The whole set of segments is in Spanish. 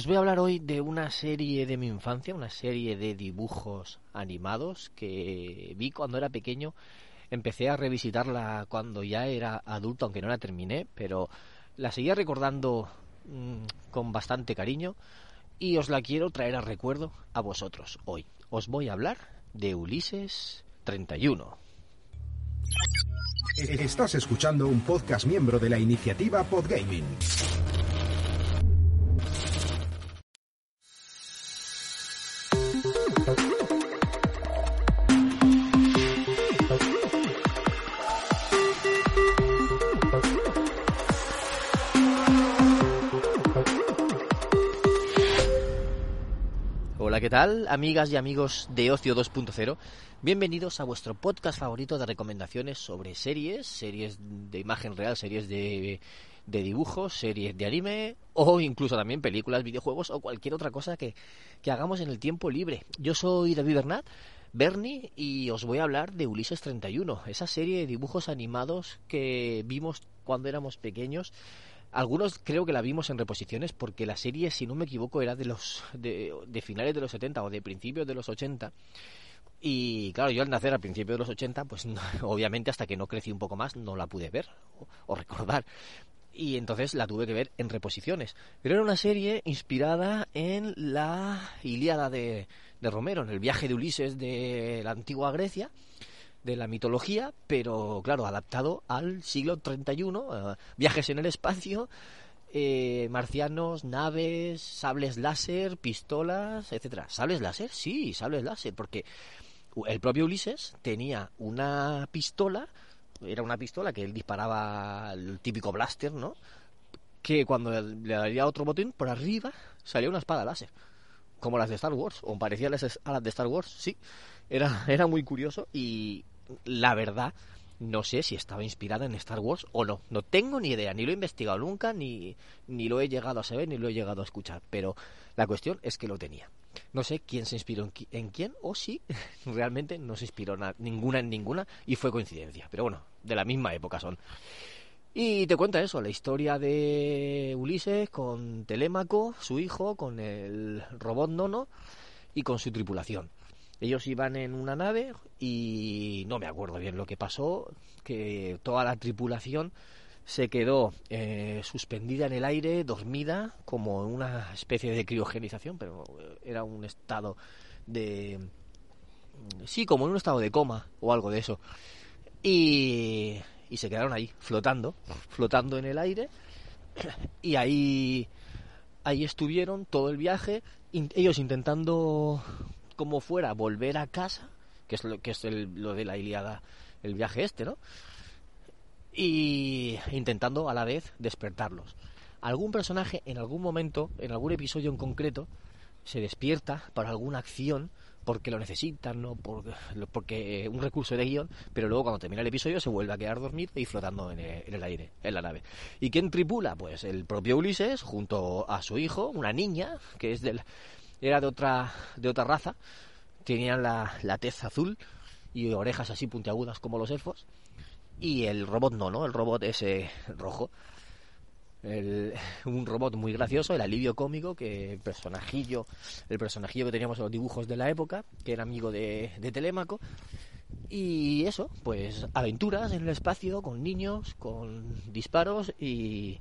os voy a hablar hoy de una serie de mi infancia, una serie de dibujos animados que vi cuando era pequeño. Empecé a revisitarla cuando ya era adulto, aunque no la terminé, pero la seguía recordando mmm, con bastante cariño y os la quiero traer a recuerdo a vosotros hoy. Os voy a hablar de Ulises 31. Estás escuchando un podcast miembro de la iniciativa Podgaming. ¿Qué tal? Amigas y amigos de Ocio 2.0. Bienvenidos a vuestro podcast favorito de recomendaciones sobre series, series de imagen real, series de, de dibujos, series de anime o incluso también películas, videojuegos o cualquier otra cosa que, que hagamos en el tiempo libre. Yo soy David Bernat, Bernie, y os voy a hablar de Ulises 31, esa serie de dibujos animados que vimos cuando éramos pequeños algunos creo que la vimos en reposiciones porque la serie, si no me equivoco, era de los de, de, finales de los 70 o de principios de los 80. Y claro, yo al nacer al principio de los 80, pues obviamente hasta que no crecí un poco más no la pude ver o, o, recordar. Y entonces la tuve que ver en reposiciones. Pero era una serie inspirada en la Ilíada de, de Romero, en el viaje de Ulises de la antigua Grecia de la mitología, pero claro, adaptado al siglo 31, uh, viajes en el espacio, eh, marcianos, naves, sables láser, pistolas, etcétera. ¿Sables láser? Sí, sables láser, porque el propio Ulises tenía una pistola, era una pistola que él disparaba el típico blaster, ¿no? Que cuando le daría otro botón por arriba salía una espada láser, como las de Star Wars, o parecía a las de Star Wars, sí. Era, era muy curioso y la verdad no sé si estaba inspirada en Star Wars o no. No tengo ni idea, ni lo he investigado nunca, ni, ni lo he llegado a saber, ni lo he llegado a escuchar. Pero la cuestión es que lo tenía. No sé quién se inspiró en, en quién o si realmente no se inspiró na, ninguna en ninguna y fue coincidencia. Pero bueno, de la misma época son. Y te cuenta eso, la historia de Ulises con Telémaco, su hijo, con el robot Nono y con su tripulación. Ellos iban en una nave y no me acuerdo bien lo que pasó, que toda la tripulación se quedó eh, suspendida en el aire, dormida, como una especie de criogenización, pero era un estado de... Sí, como en un estado de coma o algo de eso. Y, y se quedaron ahí, flotando, flotando en el aire. Y ahí, ahí estuvieron todo el viaje, ellos intentando como fuera volver a casa, que es lo que es lo de la Iliada, el viaje este, ¿no? Y intentando a la vez despertarlos. Algún personaje en algún momento, en algún episodio en concreto, se despierta para alguna acción porque lo necesitan, ¿no? Porque, porque un recurso de guion, pero luego cuando termina el episodio se vuelve a quedar dormido y flotando en el, en el, aire, en la nave. ¿Y quién tripula? Pues el propio Ulises, junto a su hijo, una niña, que es del, era de otra, de otra raza, tenían la, la tez azul y orejas así puntiagudas como los elfos, y el robot no, ¿no? El robot ese rojo. Un robot muy gracioso, el alivio cómico, que el personajillo, el personajillo que teníamos en los dibujos de la época, que era amigo de, de Telémaco, y eso, pues aventuras en el espacio con niños, con disparos y,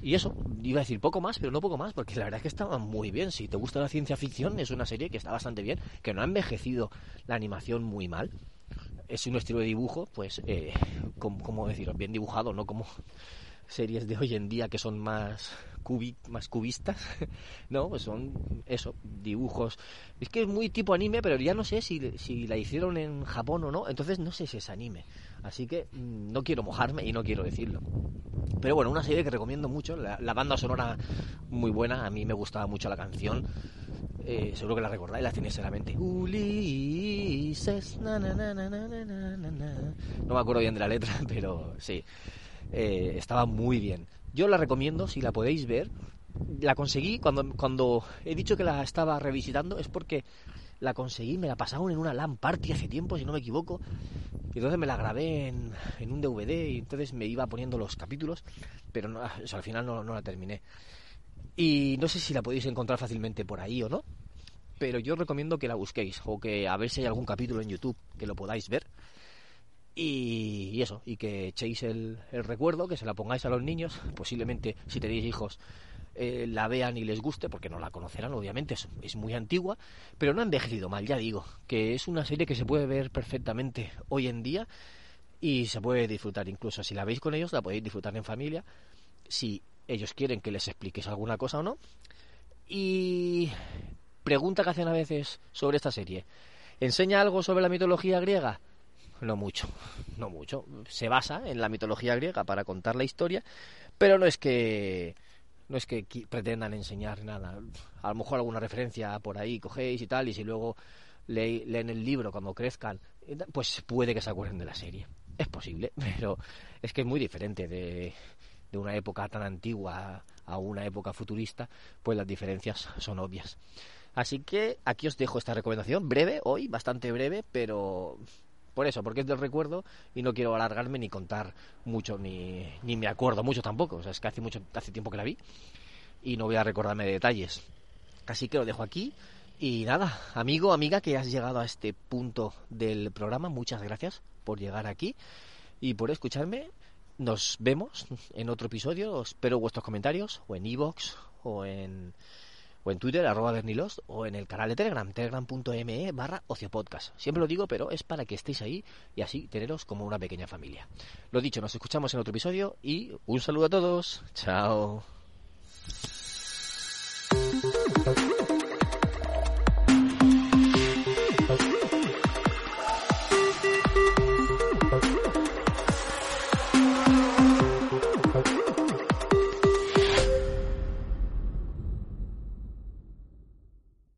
y eso, iba a decir poco más, pero no poco más, porque la verdad es que estaba muy bien. Si te gusta la ciencia ficción, es una serie que está bastante bien, que no ha envejecido la animación muy mal. Es un estilo de dibujo, pues, eh, como, como decir, bien dibujado, no como series de hoy en día que son más cubi, más cubistas, no, pues son eso, dibujos. Es que es muy tipo anime, pero ya no sé si, si la hicieron en Japón o no, entonces no sé si es anime. Así que mmm, no quiero mojarme y no quiero decirlo. Pero bueno, una serie que recomiendo mucho. La, banda sonora muy buena. A mí me gustaba mucho la canción. Eh, seguro que la recordáis, la tenéis en la mente. Ulises. No me acuerdo bien de la letra, pero sí. Eh, estaba muy bien. Yo la recomiendo si la podéis ver. La conseguí cuando, cuando he dicho que la estaba revisitando. Es porque la conseguí, me la pasaron en una LAN party hace tiempo, si no me equivoco, y entonces me la grabé en, en un DVD y entonces me iba poniendo los capítulos, pero no, al final no, no la terminé. Y no sé si la podéis encontrar fácilmente por ahí o no, pero yo recomiendo que la busquéis o que a ver si hay algún capítulo en YouTube que lo podáis ver. Y, eso, y que echéis el, recuerdo, que se la pongáis a los niños, posiblemente si tenéis hijos eh, la vean y les guste, porque no la conocerán, obviamente, es, muy antigua, pero no han envejecido mal, ya digo, que es una serie que se puede ver perfectamente hoy en día y se puede disfrutar, incluso si la veis con ellos, la podéis disfrutar en familia, si ellos quieren que les expliques alguna cosa o no. Y pregunta que hacen a veces sobre esta serie. ¿Enseña algo sobre la mitología griega? No mucho, no mucho. Se basa en la mitología griega para contar la historia, pero no es que no es que pretendan enseñar nada. A lo mejor alguna referencia por ahí cogéis y tal, y si luego leen el libro cuando crezcan, pues puede que se acuerden de la serie. Es posible, pero es que es muy diferente de, de una época tan antigua a una época futurista, pues las diferencias son obvias. Así que aquí os dejo esta recomendación, breve hoy, bastante breve, pero por eso, porque es del recuerdo y no quiero alargarme ni contar mucho, ni, ni me acuerdo mucho tampoco. O sea, es que hace mucho, hace tiempo que la vi y no voy a recordarme de detalles. Así que lo dejo aquí. Y nada, amigo, amiga, que has llegado a este punto del programa, muchas gracias por llegar aquí y por escucharme. Nos vemos en otro episodio. espero vuestros comentarios o en iVoox o en o en Twitter, arroba Bernilost, o en el canal de Telegram, telegram.me barra ociopodcast. Siempre lo digo, pero es para que estéis ahí y así teneros como una pequeña familia. Lo dicho, nos escuchamos en otro episodio y un saludo a todos. Chao.